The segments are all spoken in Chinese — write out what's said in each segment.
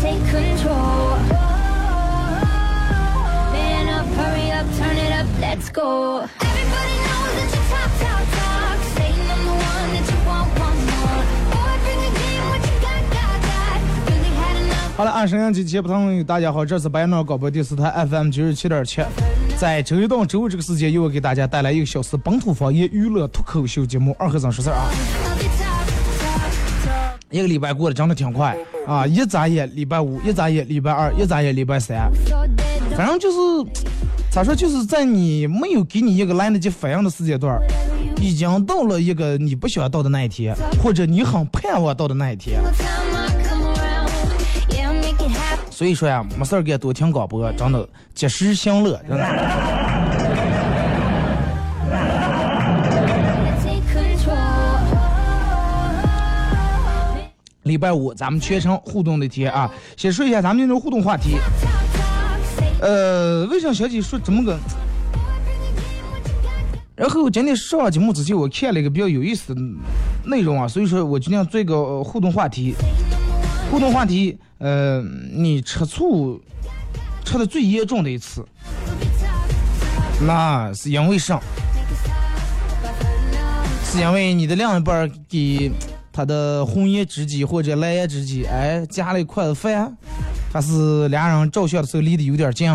take control. 好了，按沈阳机节不同，大家好，这是白鸟广播电视台 FM 九十七点七，在周一到周五这个时间，又给大家带来一个小时本土方言娱乐脱口秀节目《二和尚说事儿》啊。一个礼拜过得真的挺快啊，一眨眼礼拜五，一眨眼礼拜二，一眨眼礼拜三，反正就是咋说，就是在你没有给你一个来得及反应的时间段，已经到了一个你不想到的那一天，或者你很盼望到的那一天。所以说呀，没事儿干多听广播，真的及时享乐，真的。礼拜五咱们全程互动的天啊，先说一下咱们今天互动话题。呃，魏翔小姐说怎么个？然后今天上节目之前，我看了一个比较有意思的内容啊，所以说我今天做一个互动话题。互动话题，呃，你吃醋吃的最严重的一次，那是因为啥？是因为你的另一半给他的红颜知己或者蓝颜知己，哎，夹了一筷子饭，还是俩人照相的时候离得有点近？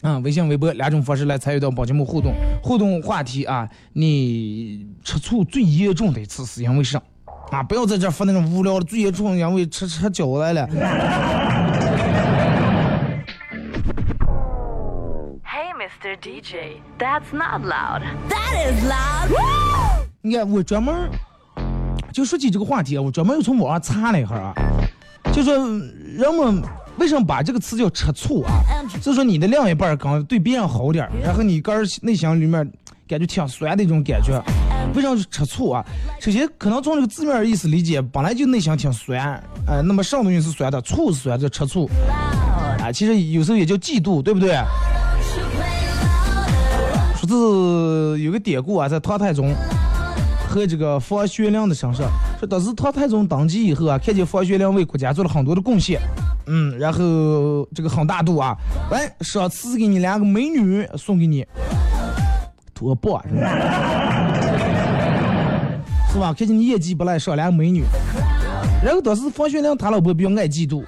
嗯，微信、微博两种方式来参与到宝节目互动。互动话题啊，你吃醋最严重的一次是因为啥？啊，不要在这发那种无聊的，最严重因为吃吃饺来了。Mr. DJ, that's not loud. That is loud. 你看，我专门就说起这个话题啊，我专门又从网上查了一下啊，就说人们为什么把这个词叫吃醋啊？就说你的另一半儿刚对别人好点儿，然后你个人内心里面感觉挺酸的一种感觉，为啥是吃醋啊？首先可能从这个字面意思理解，本来就内心挺酸，呃，那么上东西是酸的，醋是酸的，吃醋，啊，其实有时候也叫嫉妒，对不对？是有个典故啊，在唐太宗和这个房玄龄的身上，说当时唐太宗登基以后啊，看见房玄龄为国家做了很多的贡献，嗯，然后这个很大度啊，来赏赐给你两个美女送给你，多棒是吧？是吧？看见你业绩不赖，赏两个美女。然后当时房玄龄他老婆比较爱嫉妒，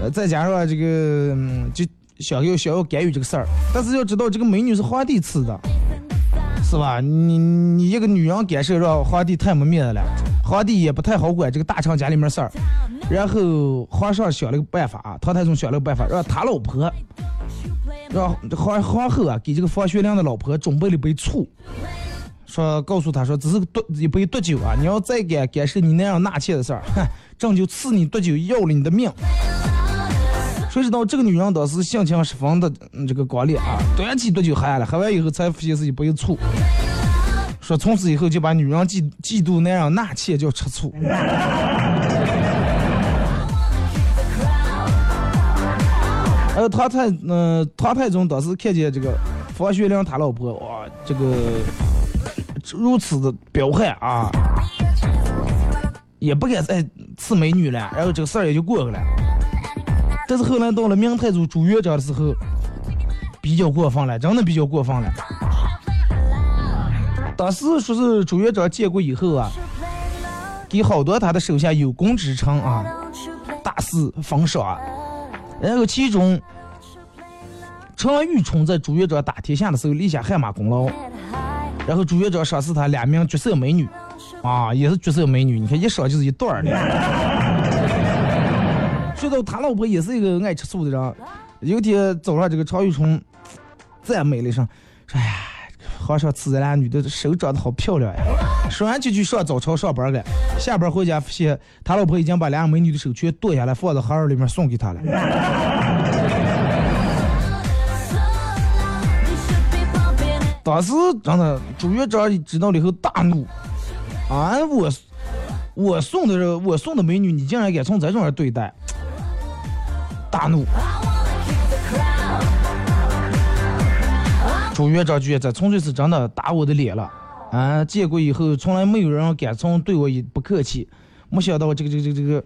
呃，再加上这个、嗯、就想要想要干预这个事儿，但是要知道这个美女是皇帝赐的，是吧？你你一个女人干涉让皇帝太没面子了，皇帝也不太好管这个大臣家里面事儿。然后皇上想了个办法啊，唐太宗想了个办法，让他老婆，让皇皇后啊给这个房玄龄的老婆准备了一杯醋。说告诉他说，只是毒一杯毒酒啊！你要再敢干涉你那样纳妾的事儿，哼，朕就赐你毒酒，要了你的命。谁知道这个女人当时性情十分的、这个刚烈啊，端起毒酒喝下了，喝完以后才发现是一杯醋。说从此以后就把女人嫉嫉妒那样纳妾叫吃醋。还有唐太，嗯、唐太宗当时看见这个房玄龄他老婆，哇，这个如此的彪悍啊，也不敢再赐美女了，然后这个事儿也就过去了。但是后来到了明太祖朱元璋的时候，比较过分了，真的比较过分了。当时说是朱元璋建国以后啊，给好多他的手下有功之臣啊，大肆封赏，然后其中。常玉冲在朱元璋打天下的时候立下汗马功劳，然后朱元璋赏赐他两名绝色美女，啊，也是绝色美女，你看一赏就是一对儿的。他老婆也是一个爱吃醋的人，有天早上这个常玉春赞美了一声，说：“哎呀，皇上赐咱俩女的手长得好漂亮呀。”说完就去上早朝上班了，下班回家发现他老婆已经把两美女的手全剁下来放在盒儿里面送给他了。当时真的朱元璋知道了以后大怒，啊我我送的我送的美女你竟然敢从这种人对待，大怒。朱元璋觉得这纯粹是真的打我的脸了，啊建国以后从来没有人敢从对我不客气，没想到这个这个这个这个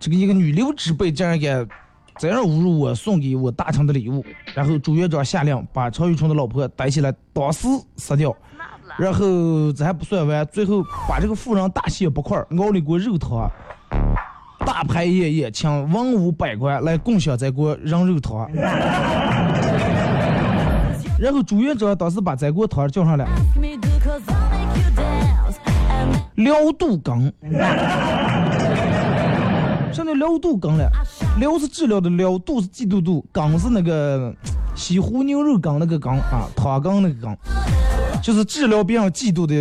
这个一个女流之辈竟然敢。这样侮辱我送给我大臣的礼物，然后朱元璋下令把常玉春的老婆逮起来当时杀掉，然后这还不算完，最后把这个妇人大卸八块，熬了一锅肉汤，大排夜宴，请文武百官来共享这锅人肉汤。然后朱元璋当时把这锅汤叫上来，辽度羹。现在辽度羹了，辽是治疗的辽，度是嫉妒肚，羹是那个西湖牛肉羹那个羹啊，汤羹那个羹，就是治疗别人嫉妒的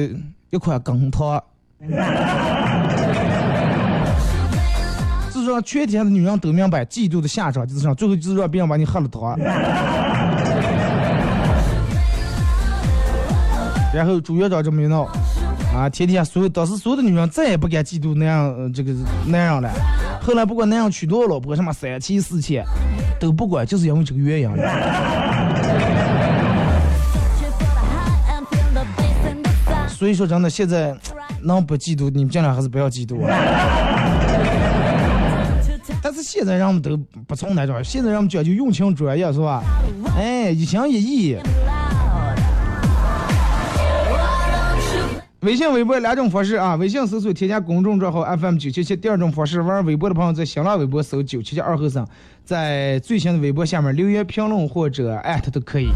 一款羹汤。是让全天的女人都明白，嫉妒的下场就是让最后就是让别人把你喝了汤。然后朱院长这么一闹，啊，天天所有当时所有的女人再也不敢嫉妒那样这个男人了。后来不管男人娶多少老婆，什么三妻四妾，都不管，就是因为这个原因。所以说真的，现在能不嫉妒，你们尽量还是不要嫉妒。但是现在人们都不从那种，现在人们讲究用情专业，是吧？哎，一心一意。微信、微博两种方式啊，微信搜索添加公众账号 FM 九七七。第二种方式，玩微博的朋友在新浪微博搜九七七二和尚，在最新的微博下面留言评论或者艾特都可以。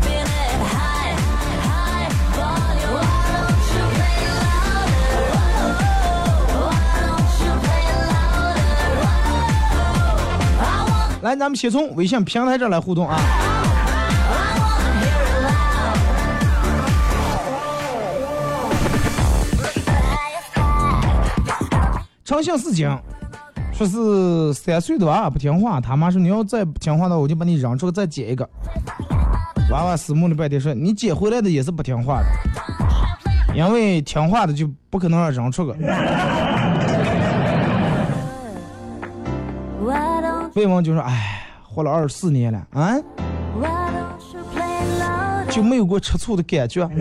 来，咱们先从微信平台这来互动啊。诚信事情，说是三岁的娃不听话，他妈说你要再不听话的，我就把你扔出去再捡一个。娃娃思慕了半天说，你捡回来的也是不听话的，因为听话的就不可能让扔出去。魏王就说，哎，活了二十四年了，啊，就没有过吃醋的感觉。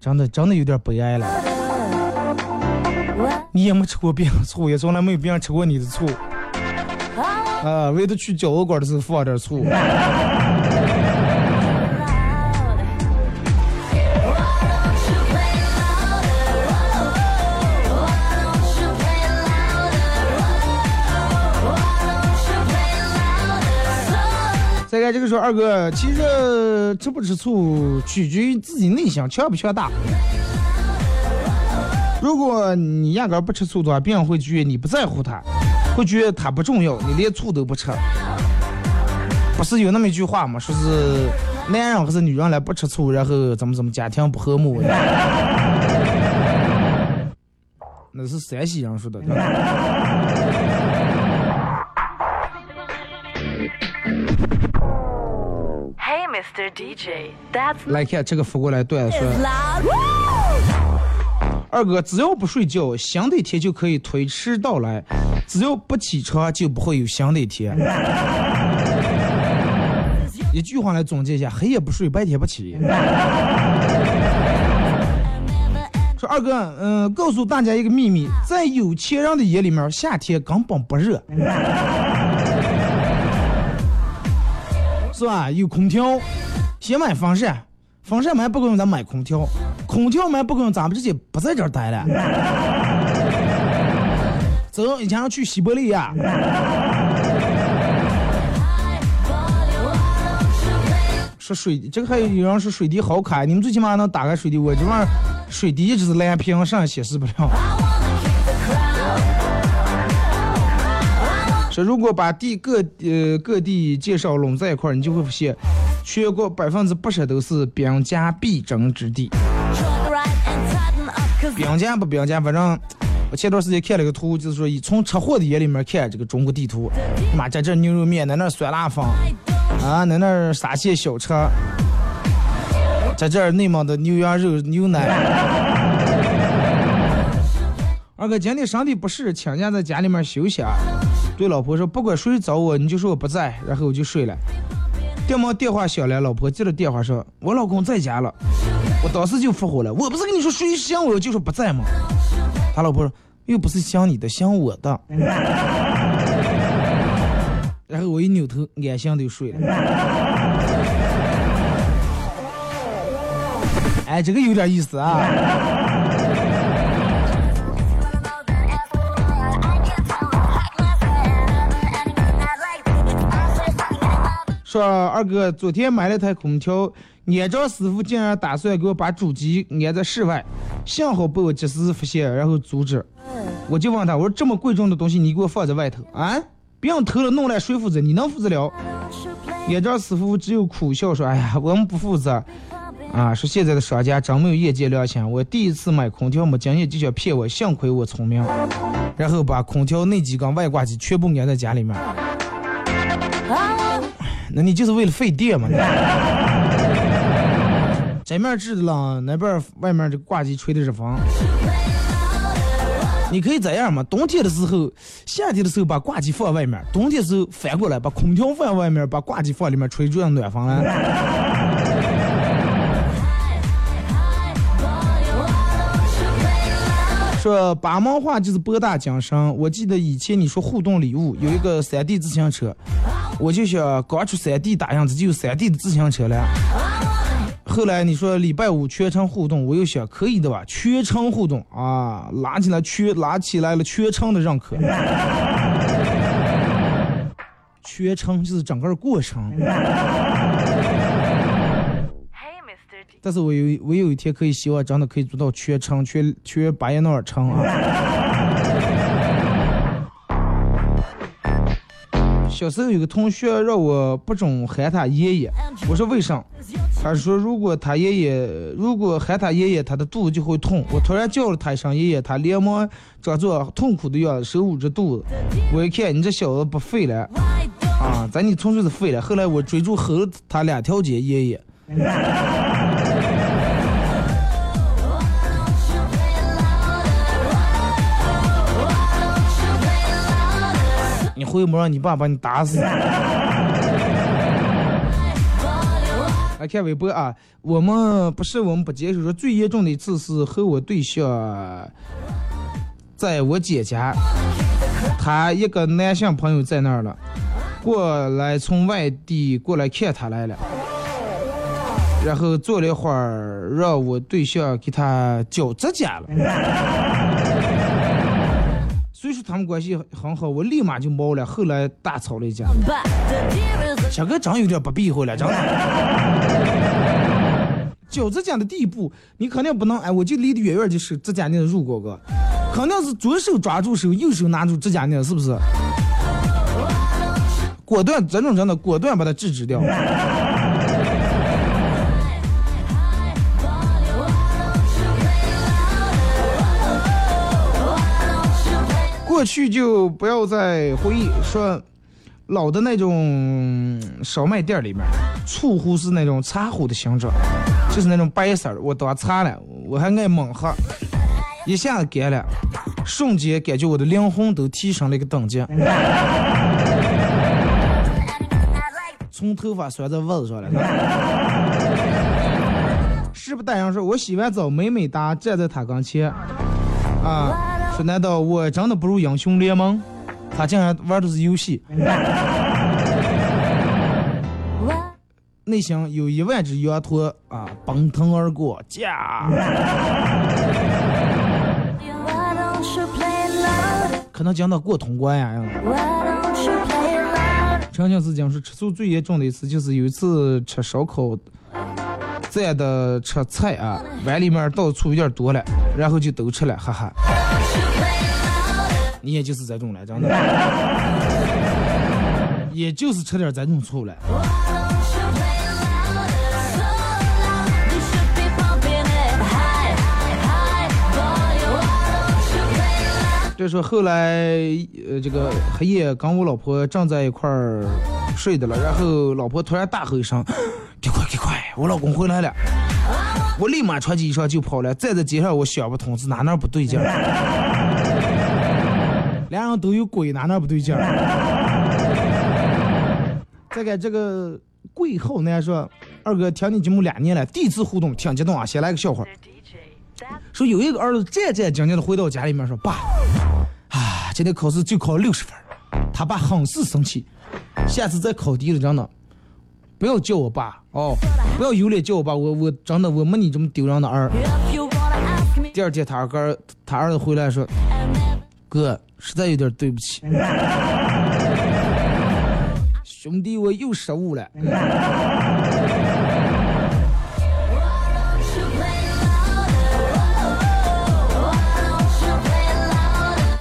真的真的有点悲哀了。你也没吃过别人醋，也从来没有别人吃过你的醋。啊，为了去饺子馆的时候放点醋。这个说二哥，其实吃不吃醋取决于自己内心强不强大。如果你压根不吃醋的话，别人会觉得你不在乎他，会觉得他不重要，你连醋都不吃。不是有那么一句话吗？说是男人还是女人来不吃醋，然后怎么怎么家庭不和睦。那是山西人说的。来看这个发过来段子说：“二哥，只要不睡觉，新的一天就可以推迟到来；只要不起床，就不会有新的一天。”一句话来总结一下：黑夜不睡，白天不起。说二哥，嗯、告诉大家一个秘密，在有钱人的眼里面，夏天根本不热，是吧？有空调，先买风扇，风扇买不够用，咱买空调，空调买不够用，咱们直接不在这儿待了。走，以前要去西伯利亚。说水，这个还有有人说水滴好卡，你们最起码能打开水滴，我这玩意儿水滴一直是蓝屏，上显示不了。如果把地各呃各地介绍拢在一块儿，你就会发现，全国百分之八十都是兵家必争之地。兵家不兵家，反正我前段时间看了个图，就是说以从车祸的眼里面看这个中国地图，妈在这牛肉面，在那酸辣粉，啊，在那沙县小吃，在这内蒙的牛羊肉牛奶。二哥今天身体不适，请假在家里面休息啊。对老婆说，不管谁找我，你就说我不在，然后我就睡了。电门电话响了，老婆接了电话说，我老公在家了。我当时就复活了，我不是跟你说谁想我就说不在吗？他老婆说，又不是想你的，想我的。然后我一扭头，安心的睡了。哎，这个有点意思啊。说二哥，昨天买了台空调，安装师傅竟然打算给我把主机安在室外，幸好被我及时发现，然后阻止。我就问他，我说这么贵重的东西你给我放在外头啊？别人偷了弄来谁负责？你能负责了？安装师傅只有苦笑说：“哎呀，我们不负责。”啊，说现在的商家真没有业界良心。我第一次买空调没经验就想骗我，幸亏我聪明，然后把空调内机跟外挂机全部安在家里面。那你就是为了费电嘛？这面制冷，那边外面这挂机吹的是风。你可以这样嘛？冬天的时候，夏天的时候把挂机放外面，冬天的时候反过来把空调放外面，把挂机放里面吹，这样暖风了。说八毛话就是博大精深。我记得以前你说互动礼物有一个三 D 自行车，我就想刚出三 D 打样子就有三 D 的自行车了。后来你说礼拜五全程互动，我又想可以的吧，全程互动啊，拉起来全拉起来了全程的认可。全程就是整个过程。但是我有我有一天可以希望真的可以做到全程全全巴彦淖尔程啊。小时候有个同学让我不准喊他爷爷，我说为啥？他说如果他爷爷如果喊他爷爷，他的肚子就会痛。我突然叫了他一声爷爷，他连忙装作痛苦的样子，手捂着肚子。我一看你这小子不废了啊，咱你纯粹是废了。后来我追逐吼他两条街爷爷。回不让你爸把你打死。来 看微博啊，我们不是我们不接受，说最严重的一次是和我对象在我姐家，他一个男性朋友在那儿了，过来从外地过来看他来了，然后坐了一会儿，让我对象给他剪指甲了。所以说他们关系很好，我立马就毛了，后来大吵了一架。这个真有点不避讳了，真的。剪指甲的地步，你肯定不能哎，我就离得远远就手指甲那入过个，肯定是左手抓住手，右手拿住指甲那，是不是？果断，这种真的果断把它制止掉。过去就不要再回忆说老的那种烧麦店里面，醋壶是那种茶壶的形状，就是那种白色儿。我当茶了，我还爱猛喝，一下子干了，瞬间感觉我的灵魂都提升了一个等级，从头发拴在袜子上了。是不待人说，我洗完澡美美哒站在他跟前，啊，说难道我真的不如英雄联盟？他竟然玩的是游戏，内心有一万只羊驼啊奔腾而过，驾！可能讲到过通关呀。陈庆是讲是吃素最严重的一次，就是有一次吃烧烤，蘸的吃菜啊，碗里面倒醋有点多了，然后就都吃了，哈哈。你也就是这种了，真的，也就是吃点这种醋了。就说后来，呃，这个黑夜跟我老婆正在一块儿睡的了，然后老婆突然大吼一声：“ 给快给快，我老公回来了！”我立马穿起衣裳就跑了。站在街上，我想不通是哪哪不对劲儿，两人都有鬼，哪哪不对劲儿？再给这个贵后呢说，二哥听你节目两年了，第一次互动挺激动啊，先来个笑话。说有一个儿子战战兢兢的回到家里面说：“爸，啊，今天考试就考了六十分。”他爸很是生气，下次再考低了，真的不要叫我爸哦，不要有脸叫我爸，我我真的我没你这么丢人的儿。第二天他二哥他儿子回来说：“哥，实在有点对不起，兄弟，我又失误了。”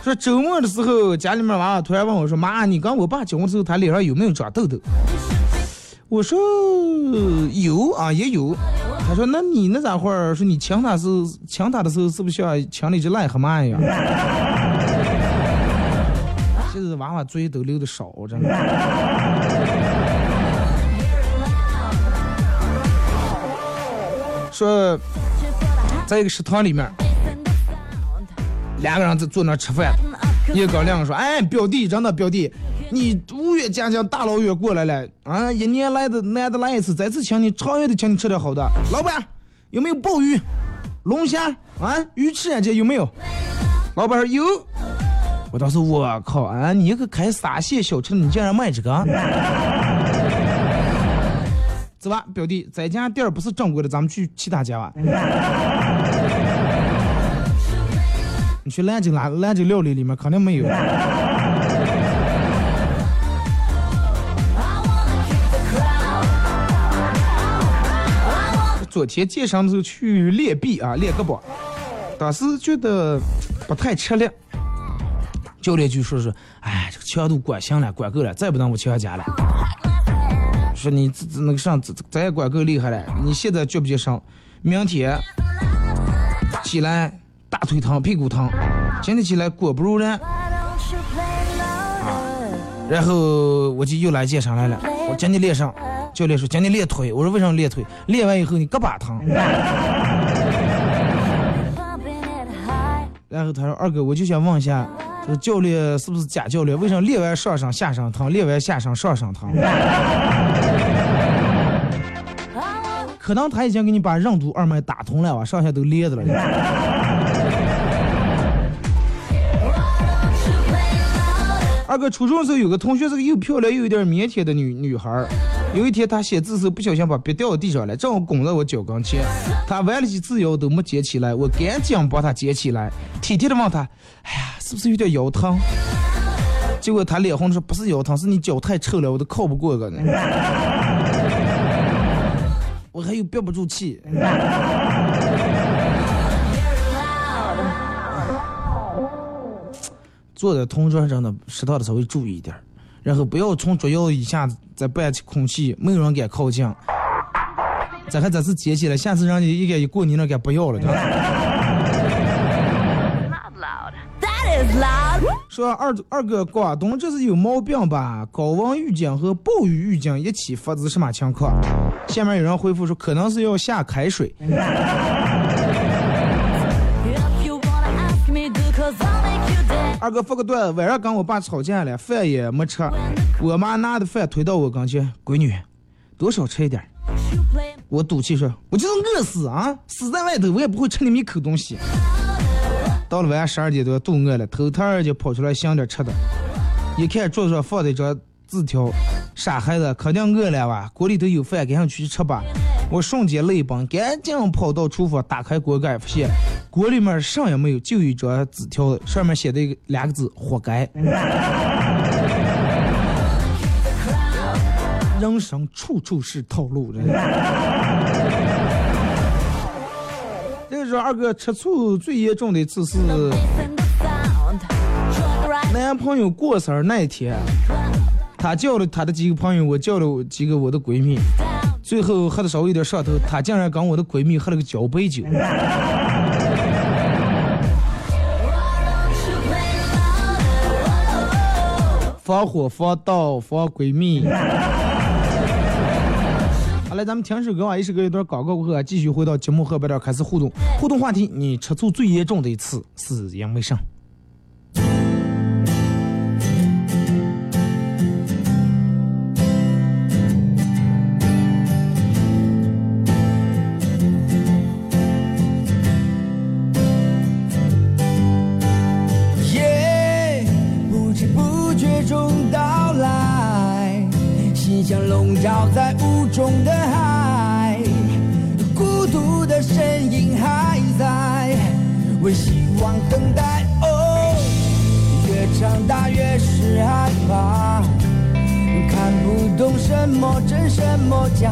说周末的时候，家里面娃娃突然问我说：“妈，你跟我爸结婚的时候，他脸上有没有长痘痘？”我说：“有啊，也有。”他说：“那你那咋会儿？说你抢他是抢他的时候，是不是像抢了一只癞蛤蟆一样？” 现在娃娃嘴都流的少，真的。说，在一个食堂里面。两个人在坐那吃饭，一哥两个说：“哎，表弟，真的表弟，你五月佳佳大老远过来了啊，一年来的难得来一次，这次请你，长远的请你吃点好的。老板有没有鲍鱼、龙虾啊？鱼翅啊这有没有？老板说有。我当时我靠啊，你一个开沙县小吃，你竟然卖这个？走吧，表弟，这家店不是正规的，咱们去其他家吧。”你去兰州兰兰州料理里面肯定没有。昨天健身的时候去练臂啊，练胳膊，当时觉得不太吃力。教练就说是，哎，这个强度管行了，管够了，再不能我强加了。说你这这那个上，咱也管够厉害了。你现在觉不觉上？明天起来。大腿疼，屁股疼，今天起来果不如人，然后我就又来健身来了。我今天练上，教练说今天练腿，我说为什么练腿？练完以后你胳膊疼。然后他说二哥，我就想问一下，这个教练是不是假教练？为什么练完上身下身疼，练完下身上身疼？可能他已经给你把任督二脉打通了吧，上下都连着了。二哥初中的时候有个同学是个又漂亮又有点腼腆的女女孩儿。有一天他写字时不小心把笔掉到地上了，正好拱在我脚跟前。他弯了几次腰都没捡起来，我赶紧帮他捡起来，体贴的问他：“哎呀，是不是有点腰疼？”结果他脸红说：“不是腰疼，是你脚太臭了，我都靠不过个呢。”我还有憋不住气。坐在同桌上的适当的稍微注意一点然后不要从桌腰一下子再拌起空气，没有人敢靠近。咱还这次接起来，下次让你一个一过你那敢不要了。说二二哥，广东这是有毛病吧？高温预警和暴雨预警一起发，是什么情况？下面有人回复说，可能是要下开水。二哥发个段，晚上跟我爸吵架了，饭也没吃，我妈拿的饭推到我跟前，闺女，多少吃一点，我赌气说，我就是饿死啊，死在外头，我也不会吃你们一口东西。到了晚上十二点多，肚饿了，偷偷就跑出来想点吃的。一看桌上放的一张字条，傻孩子，肯定饿了吧？锅里头有饭，赶紧去吃吧。我瞬间泪崩，赶紧跑到厨房，打开锅盖，发现锅里面啥也没有，就一张纸条，上面写的两个字：活该。人生处处是套路，人。这个时候，二哥吃醋最严重的一次是男朋友过生日那一天，他叫了他的几个朋友，我叫了几个我的闺蜜，最后喝的稍微有点上头，他竟然跟我的闺蜜喝了个交杯酒。防火防盗防闺蜜。好了，咱们听首歌啊，一首歌一段广告过后啊，继续回到节目后半段开始互动。互动话题：你吃醋最严重的一次是因为啥？中的海，孤独的身影还在，为希望等待。哦，越长大越是害怕，看不懂什么真什么假，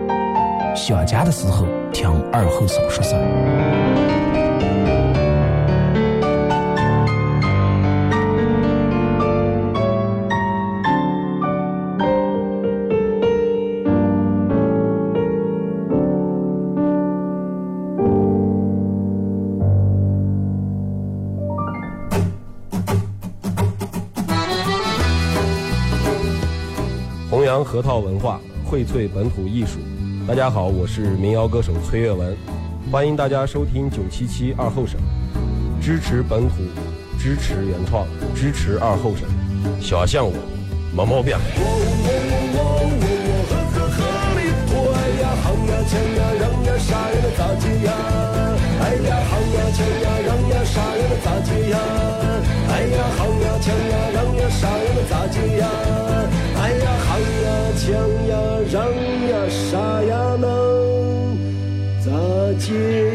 想家的时候，听二后生说事儿。弘扬核桃文化，荟萃本土艺术。大家好，我是民谣歌手崔月文，欢迎大家收听九七七二后生，支持本土，支持原创，支持二后生，小象我，没毛病。哎呀，夯呀，锵呀，让呀，啥呀抢呀抢呀，让呀杀呀，能咋戒？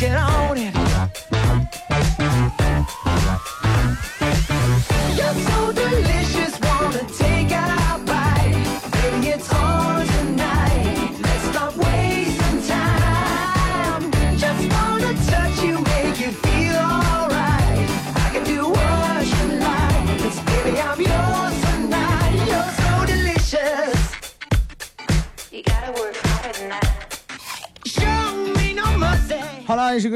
Get on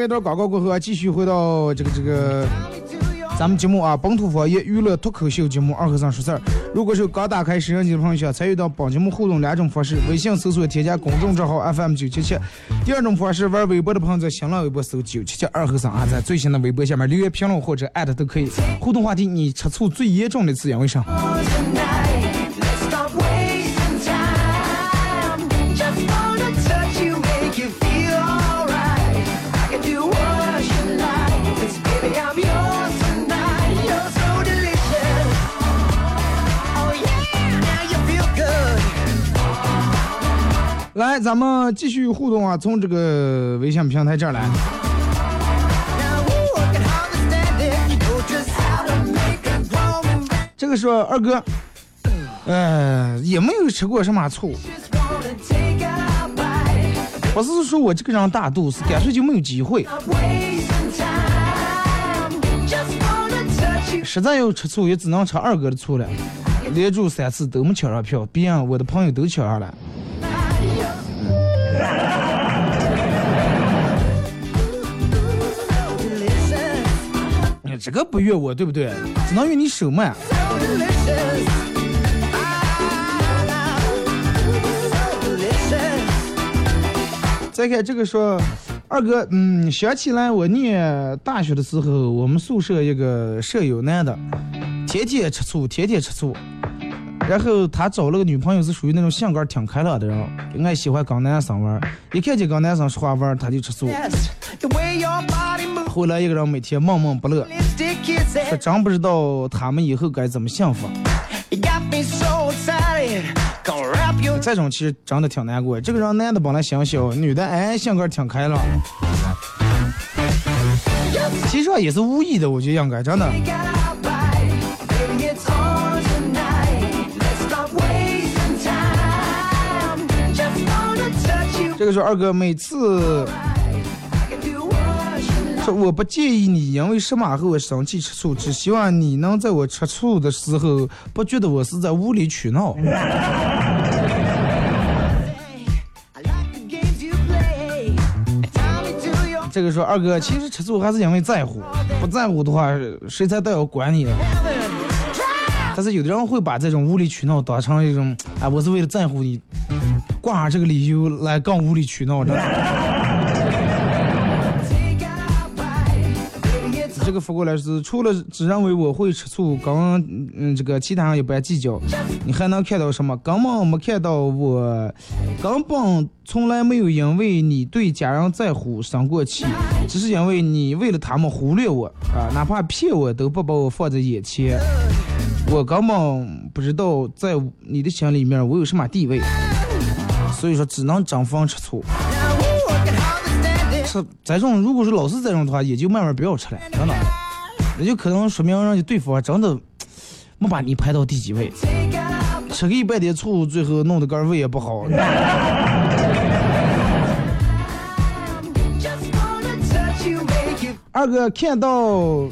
一段广告过后啊，继续回到这个这个 咱们节目啊，本土方言娱乐脱口秀节目《二和尚说事儿》。如果是刚打开摄像机的朋友，想参与到本节目互动两种方式：微信搜索添加公众账号 FM 九七七；第二种方式，玩微博的朋友在新浪微博搜九七七二和尚啊，在最新的微博下面留言评论或者艾特都可以。互动话题：你吃醋最严重的次因为啥？来，咱们继续互动啊，从这个微信平台这儿来。这个说二哥，呃，也没有吃过什么醋，不是说我这个人大度，是干脆就没有机会。实在要吃醋，也只能吃二哥的醋了。连住三次都没抢上票，别人我的朋友都抢上了。这个不怨我，对不对？只能怨你手慢。再看这个说，二哥，嗯，想起来我念大学的时候，我们宿舍一个舍友男的，天天吃醋，天天吃醋。然后他找了个女朋友，是属于那种性格挺开朗的人，爱喜欢跟男生玩。一看见跟男生说话玩，他就吃醋。后来一个人每天闷闷不乐，说真不知道他们以后该怎么幸福。这种其实真的挺难过。这个人男的本来想小，女的哎性格挺开朗，其实也是无意的，我觉得应该真的。这个是二哥每次。说我不介意你因为什么和我生气吃醋，只希望你能在我吃醋的时候不觉得我是在无理取闹。这个说二哥其实吃醋还是因为在乎，不在乎的话谁才都要管你。但是有的人会把这种无理取闹当成一种，哎，我是为了在乎你，挂上这个理由来更无理取闹，真的。这个反过来是，除了只认为我会吃醋，跟嗯这个其他人一般计较，你还能看到什么？根本没看到我，根本从来没有因为你对家人在乎生过气，只是因为你为了他们忽略我啊，哪怕骗我都不把我放在眼前。我根本不知道在你的心里面我有什么地位，所以说只能争风吃醋。吃这种如果是老是这种的话，也就慢慢不要吃了，真的，那就可能说明人家对方真的没把你排到第几位，吃个一百点醋，最后弄得个胃也不好。二哥看到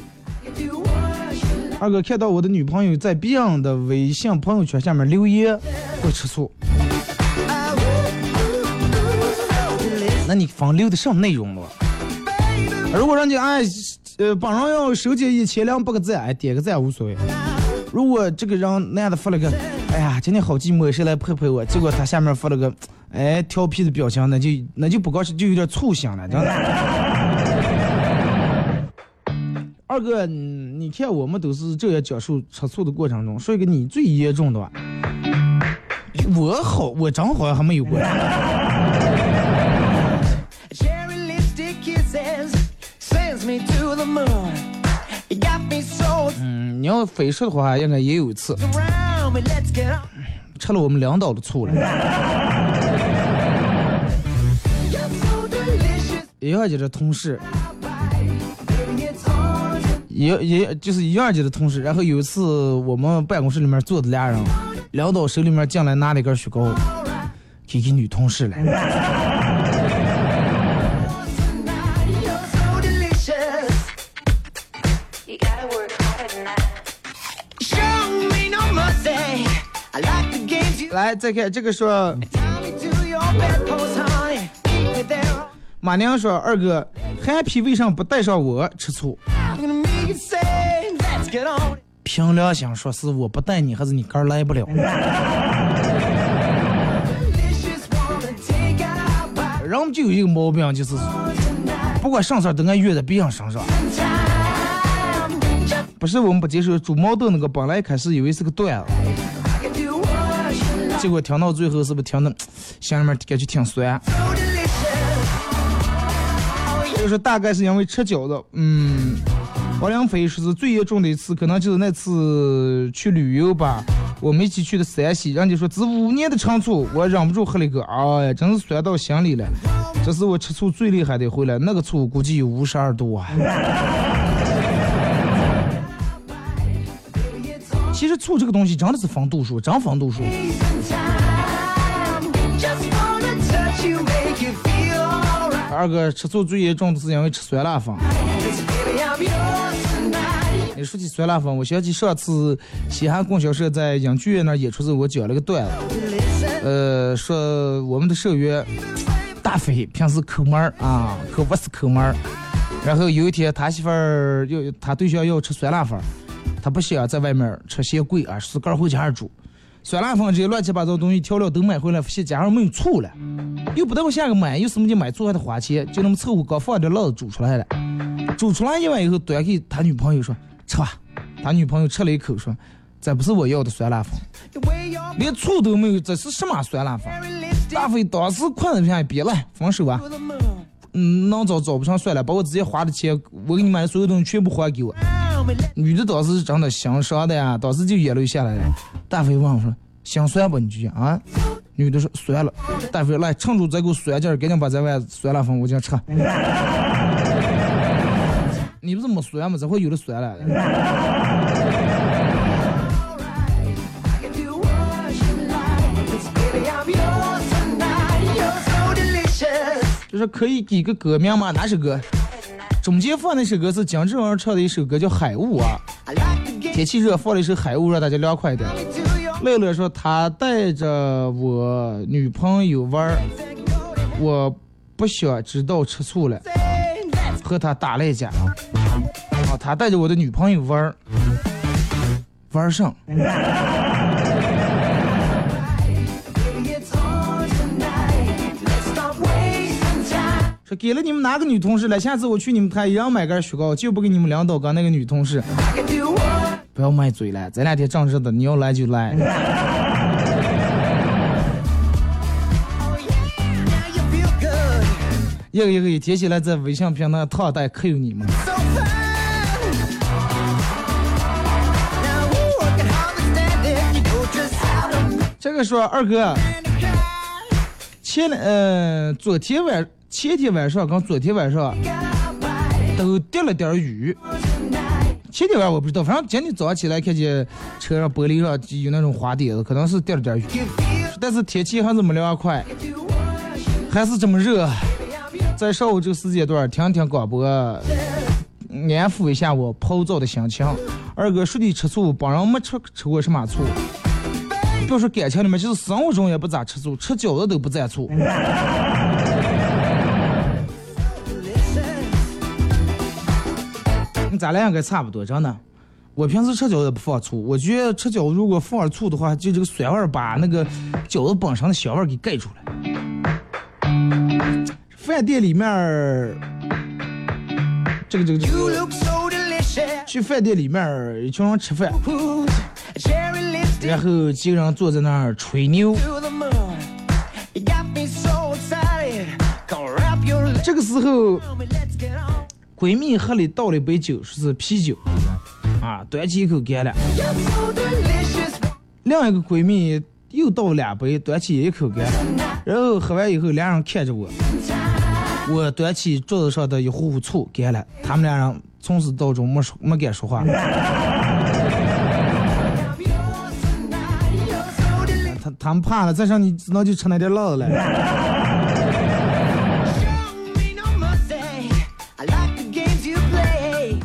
二哥看到我的女朋友在别人的微信朋友圈下面留言，会吃醋。那你放留的什么内容了？如果人家哎呃帮人要收集一千两百个赞，哎点个赞无所谓。如果这个人男的发了个，哎呀今天好寂寞，谁来陪陪我？结果他下面发了个，哎调皮的表情，那就那就不高兴，就有点醋腥了，真的。二哥，你看我们都是这样讲述吃醋的过程中，说一个你最严重的吧。我好，我真好像还没有过。你要非说的话，应该也有一次吃了我们领导的醋了。一二级的同事，Baby, it's on tonight. 也也就是一二级的同事。然后有一次我们办公室里面坐的俩人，领导手里面进来拿了一根雪糕，给给女同事了。来再看这个说，马娘说二哥，Happy 为啥不带上我吃醋？凭良心说，是我不带你，还是你肝来不了？人们就有一个毛病，就是不管上事都爱约在别人身上。不是我们不接受煮毛豆那个，本来开始以为是个段子。结果听到最后是不是听的 心里面感觉挺酸？就是大概是因为吃饺子，嗯，王良飞说是最严重的一次，可能就是那次去旅游吧，我们一起去的山西，人家说这五年的长醋，我忍不住喝了一个，哎呀，真是酸到心里了。这是我吃醋最厉害的一回了，那个醋估计有五十二度啊。其实醋这个东西真的是分度数，真分度数。二哥吃醋最严重的是因为吃酸辣粉。你说起酸辣粉，我想起上次西安供销社在影剧院那演出时，我讲了个段子，呃，说我们的社员大飞平时抠门儿啊，可不是抠门儿。然后有一天他媳妇儿要他对象要吃酸辣粉，他不想在外面吃些贵啊，自个儿回家煮，酸辣粉这些乱七八糟东西调料都买回来，发现家上没有醋了，又不得我下个买，有什么就买醋还得花钱，就那么凑合刚放点辣子煮出来了。煮出来一碗以后，端给他女朋友说吃吧。他女朋友吃了一口说：“这不是我要的酸辣粉，连醋都没有，这是什么酸辣粉？”大飞当时困在下，别了，分手吧。嗯，能找找不上算了，把我之前花的钱，我给你买的所有东西全部还给我。女的当时是真的心伤的呀，当时就眼泪下来了。大飞问我说：“心酸不？你就讲啊？”女的说：“酸了。”大飞来，趁住这股酸劲儿，赶紧把这碗酸辣粉我先吃。你不是没酸吗？这会有的酸了。就是可以给个歌名吗？哪首歌？中间放那首歌是姜志文唱的一首歌，叫《海雾》啊。天气热，放了一首《海雾》，让大家凉快一点。乐乐说他带着我女朋友玩，我不想知道吃醋了，和他打了一架。啊，他带着我的女朋友玩儿，玩上。说给了你们哪个女同事了？下次我去你们台一样买根雪糕，就不给你们领导刚那个女同事。不要卖嘴了，这两天正热的，你要来就来。一个一个一贴起来在微信平台套带可有你们。这个说二哥，前呃昨天晚前天晚上跟昨天晚上都滴了点雨。前天晚上我不知道，反正今天早上起来看见车上玻璃上有那种花点子，可能是滴了点雨。但是天气还是没凉快，还是这么热。在上午这个时间段听听广播，安抚一下我暴躁的心情。二哥说你吃醋，本人没吃吃过什么醋。要说感情里面，就是生活中也不咋吃醋，吃饺子都不蘸醋。咱俩应该差不多，真的。我平时吃饺子不放醋，我觉得吃饺子如果放点醋的话，就这个酸味儿把那个饺子本身的香味儿给盖住了。饭店里面儿，这个这个这个，去饭店里面儿一群人吃饭，然后几个人坐在那儿吹牛。这个时候，闺蜜喝里倒了一杯酒，说是啤酒，啊，端起一口干了。另一个闺蜜又倒了两杯，端起一口干。然后喝完以后，两人看着我，我端起桌子上的一壶壶醋干了。他们俩人从始到终没说，没敢说话。他他们怕了，再上你只能就吃那点辣子了。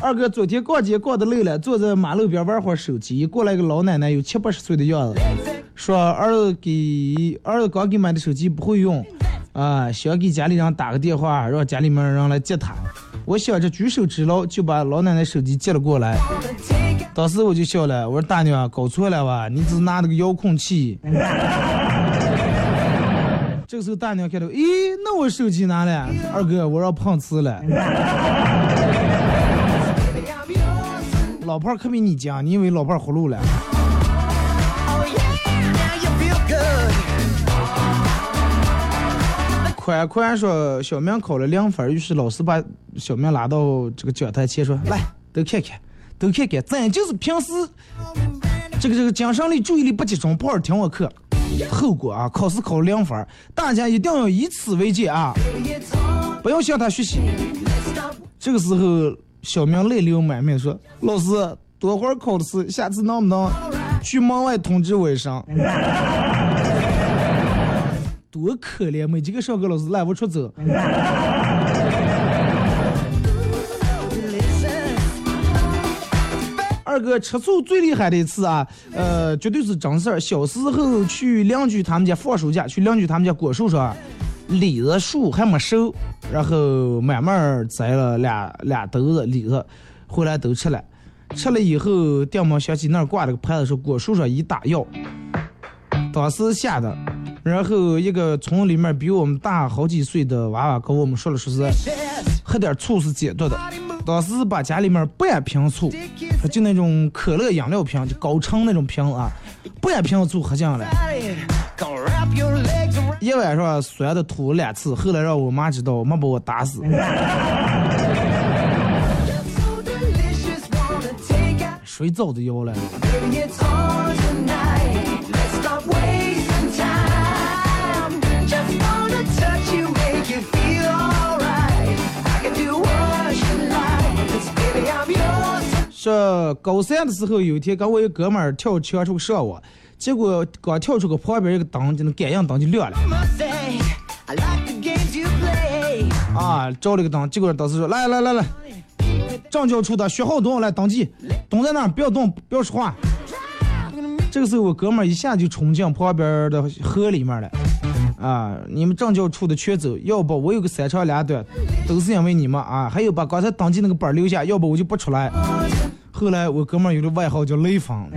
二哥昨天逛街逛的累了，坐在马路边玩会儿手机，过来一个老奶奶，有七八十岁的样子，说儿子给儿子刚给买的手机不会用，啊，想给家里人打个电话，让家里面人来接他。我想着举手之劳，就把老奶奶手机接了过来。当时我就笑了，我说大娘搞错了吧？你只拿了个遥控器。这个时候大娘看到，咦，那我手机拿了？二哥，我让碰瓷了。老婆可比你犟，你以为老婆葫芦了？宽宽说小明考了两分，于是老师把小明拉到这个讲台前说：“来，都看看，都看看，咱就是平时这个这个精神力、注意力不集中，不好听我课，后果啊，考试考两分，大家一定要以此为戒啊，不要向他学习。”这个时候。小明泪流满面说：“老师，多会儿考的试，下次能不能去门外通知我一声？” 多可怜，没几个上课老师拉不出走。二哥吃醋最厉害的一次啊，呃，绝对是真事儿。小时候去邻居他们家放暑假，去邻居他们家果树上。李子树还没熟，然后慢慢摘了俩俩兜子李子，回来都吃了。吃了以后，电门想起那儿挂了个牌子，说果树上已打药。当时吓的。然后一个村里面比我们大好几岁的娃娃跟我们说了，说是喝点醋是解毒的。当时把家里面半瓶醋，就那种可乐饮料瓶，就高盛那种瓶啊，半瓶醋喝进来，一晚上酸的吐了两次，后来让我妈知道，没把我打死。谁造的谣了？说高三的时候，有一天跟我一哥们儿跳墙出去上网，结果刚跳出个，旁边一个灯，就那感应灯就亮了。啊，照了个灯，结果导师说：“来来来来，政教处的学好动来登记，蹲在那不要动，不要说话。”这个时候，我哥们儿一下就冲进旁边的河里面了。啊！你们政教处的全走，要不我有个三长两短，都是因为你们啊！还有把刚才登记那个本留下，要不我就不出来。后来我哥们儿有个外号叫雷锋。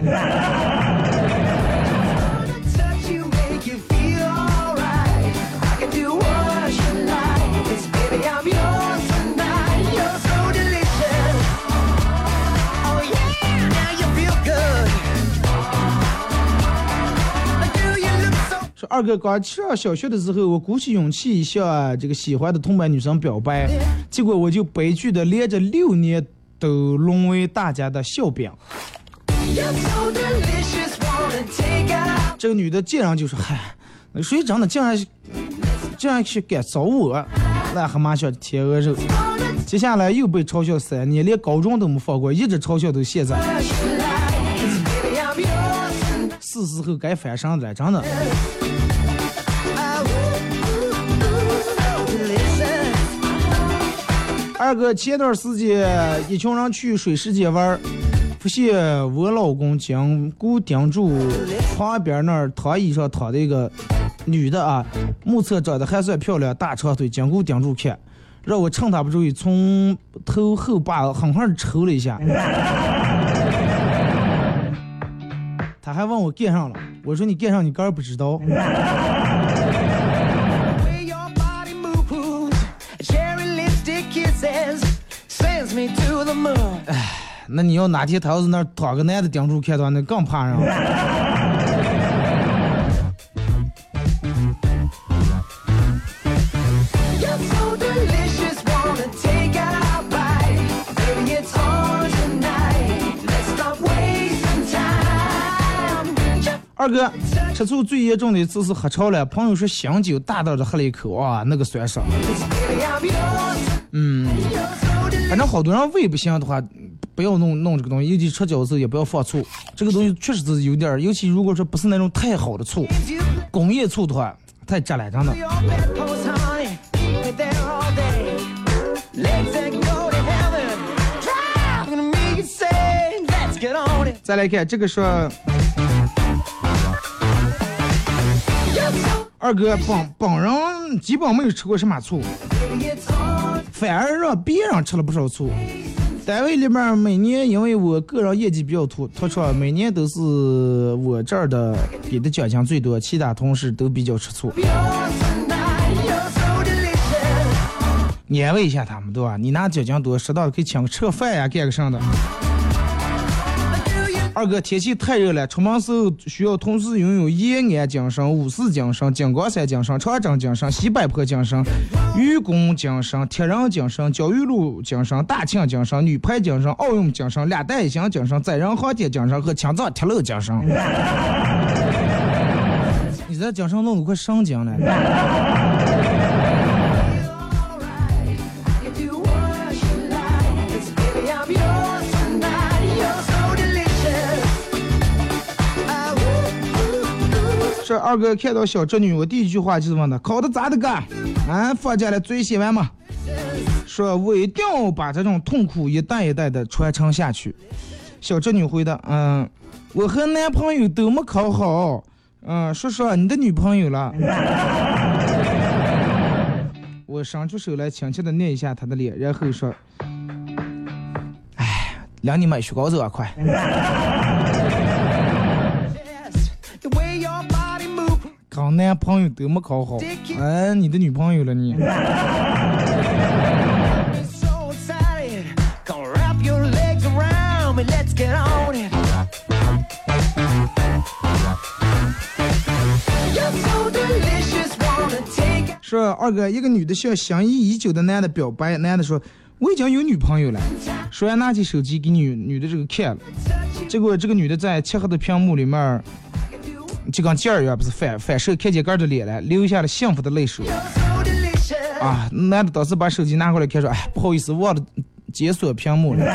二哥刚上小学的时候，我鼓起勇气向这个喜欢的同班女生表白，结果我就悲剧的连着六年都沦为大家的笑柄。这个女的竟然就说：“嗨，那谁长得竟然竟然去敢找我？癞蛤蟆像天鹅肉。”接下来又被嘲笑三年，连高中都没放过，一直嘲笑到现在。是时候该翻身了，真的。二哥，前段时间一群人去水世界玩，发现我老公紧顾盯住旁边那儿躺椅上躺的一个女的啊，目测长得还算漂亮，大长腿，紧顾盯住看，让我趁他不注意从头后把狠狠抽了一下。他还问我干上了，我说你干上你个儿不知道。哎，那你要哪天他要是那躺个男的顶住看的话，那更怕人。二哥，吃醋最严重的一次是喝超了，朋友说醒酒，大大的喝了一口，啊，那个酸爽。嗯，反正好多人胃不行的话，不要弄弄这个东西，尤其吃饺子也不要放醋，这个东西确实是有点，尤其如果说不是那种太好的醋，工业醋的话太渣了，真的。再来看这个说。二哥本本人基本没有吃过什么醋，反而让别人吃了不少醋。单位里面每年因为我个人业绩比较突突出，每年都是我这儿的给的奖金最多，其他同事都比较吃醋。安慰一下他们，对吧？你拿奖金多，适当的可以请个吃个饭呀，干个啥的。二哥，天气太热了，出门时候需要同时拥有延安精神、五四精神、井冈山精神、长征精神、西柏坡精神、愚公精神、铁人精神、焦裕禄精神、大庆精神、女排精神、奥运精神、两弹一星精神、载人航天精神和青藏铁路精神。你这精神弄得快上精了。这二哥看到小侄女，我第一句话就是问她考的咋的个？啊，放假了作业写完吗？说我一定要把这种痛苦一代一代的传承下去。小侄女回答：嗯，我和男朋友都没考好。嗯，说说你的女朋友了。我伸出手来，轻轻的捏一下她的脸，然后说：哎，两你买雪糕走啊，快！刚男朋友都没考好，哎，你的女朋友了你.说二哥，一个女的向心仪已久的男的表白，男的说我已经有女朋友了，说完拿起手机给女女的这个看了，结果这个女的在漆黑的屏幕里面儿，就跟劲儿一样，不是反反射看见哥的脸了，流下了幸福的泪水啊！男的当时把手机拿过来看，说哎，不好意思，忘了解锁屏幕了。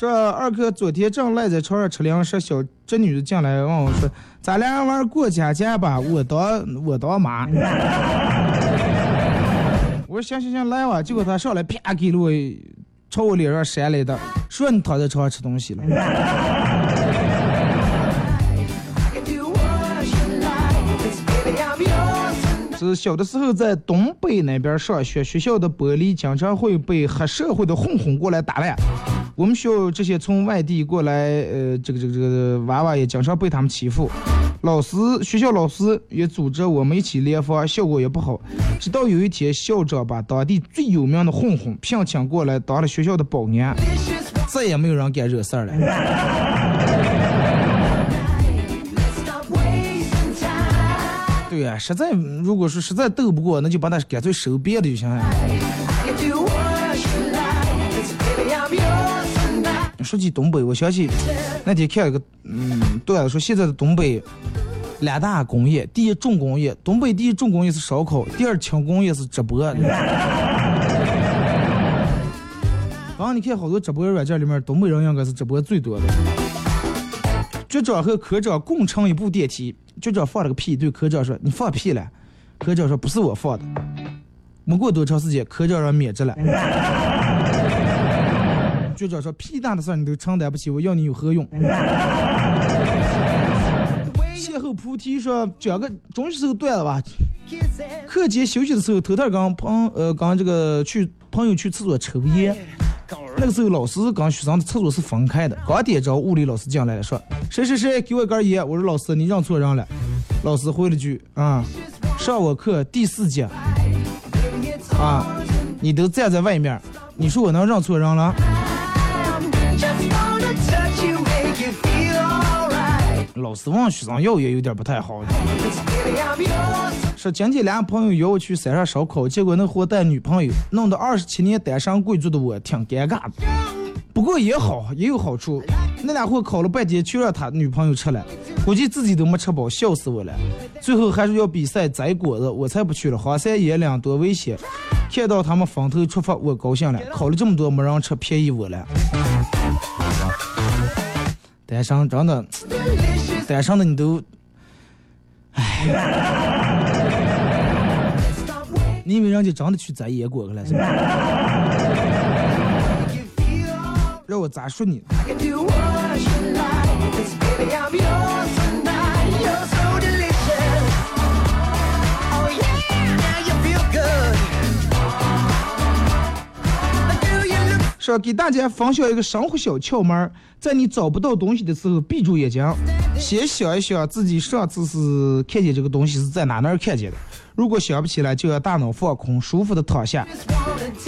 说二哥昨天正赖在床上吃零食，小侄女的进来问我说：“咱俩玩过家家吧，我当我当妈。”我说行行行，来吧。结果她上来啪给了我朝我脸上扇来的，说你躺在床上吃东西了。是小的时候在东北那边上学，学校的玻璃经常会被黑社会的混混过来打烂。我们学校这些从外地过来，呃，这个这个这个娃娃也经常被他们欺负。老师，学校老师也组织我们一起联防，效果也不好。直到有一天，校长把当地最有名的混混聘请过来当了学校的保安，再也没有人敢惹事儿了。对呀、实在如果说实在斗不过，那就把他干脆收编了就行了。说起东北，我想起那天看一个嗯段子，说现在的东北两大工业，第一重工业，东北第一重工业是烧烤，第二轻工业是直播。刚刚你看好多直播软件里面，东北人应该是直播最多的。局长和科长共乘一部电梯，局长放了个屁，对科长说：“你放屁了。”科长说：“不是我放的。”没过多长时间，科长让免职了。局长说：“屁大的事儿你都承担不起，我要你有何用？”邂逅菩提说：“讲个中学时候断了吧。课间休息的时候，头天刚朋呃刚这个去朋友去厕所抽烟，那个时候老师跟学生的厕所是分开的。刚点着，物理老师进来了，说：“谁谁谁给我一根烟。”我说：“老师，你认错人了。”老师回了句：“啊、上我课第四节啊，你都站在外面，你说我能认错人了？”老师问学生要也有点不太好。说今天俩朋友约我去山上烧烤，结果那货带女朋友，弄得二十七年单身贵族的我挺尴尬的。不过也好，也有好处。那俩货烤了半天，就让他女朋友吃了，估计自己都没吃饱，笑死我了。最后还是要比赛摘果子，我才不去了。荒山野岭多危险！看到他们分头出发，我高兴了。烤了这么多，没人吃，便宜我了。单身真的，单身的你都，唉，你以为人家真的去摘野果去了是吧？让我咋说你？I can do what you like. 'Cause baby, I'm yours tonight. You're so delicious. Oh yeah, now you feel good. Do you look 说给大家分享一个生活小窍门，在你找不到东西的时候，闭住眼睛，先想一想自己上次是看见这个东西是在哪哪儿看见的。如果想不起来，就让大脑放空，舒服的躺下，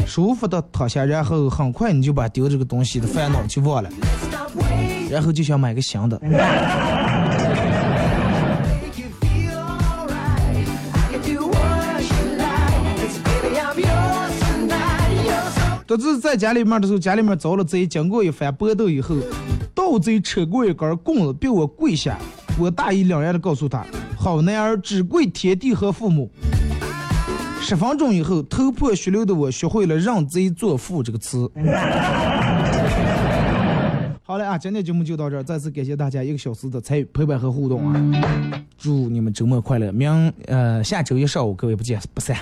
舒服的躺下，然后很快你就把丢这个东西的烦恼就忘了，然后就想买个新的。独自在家里面的时候，家里面遭了贼，经过一番搏斗以后，盗贼扯过一根棍子，逼我跪下。我大义凛然的告诉他：“好男儿只跪天地和父母。”十分钟以后，头破血流的我学会了“认贼作父”这个词。好了啊，今天节目就到这儿，再次感谢大家一个小时的参与、陪伴和互动啊！祝你们周末快乐，明呃下周一上午各位不见不散。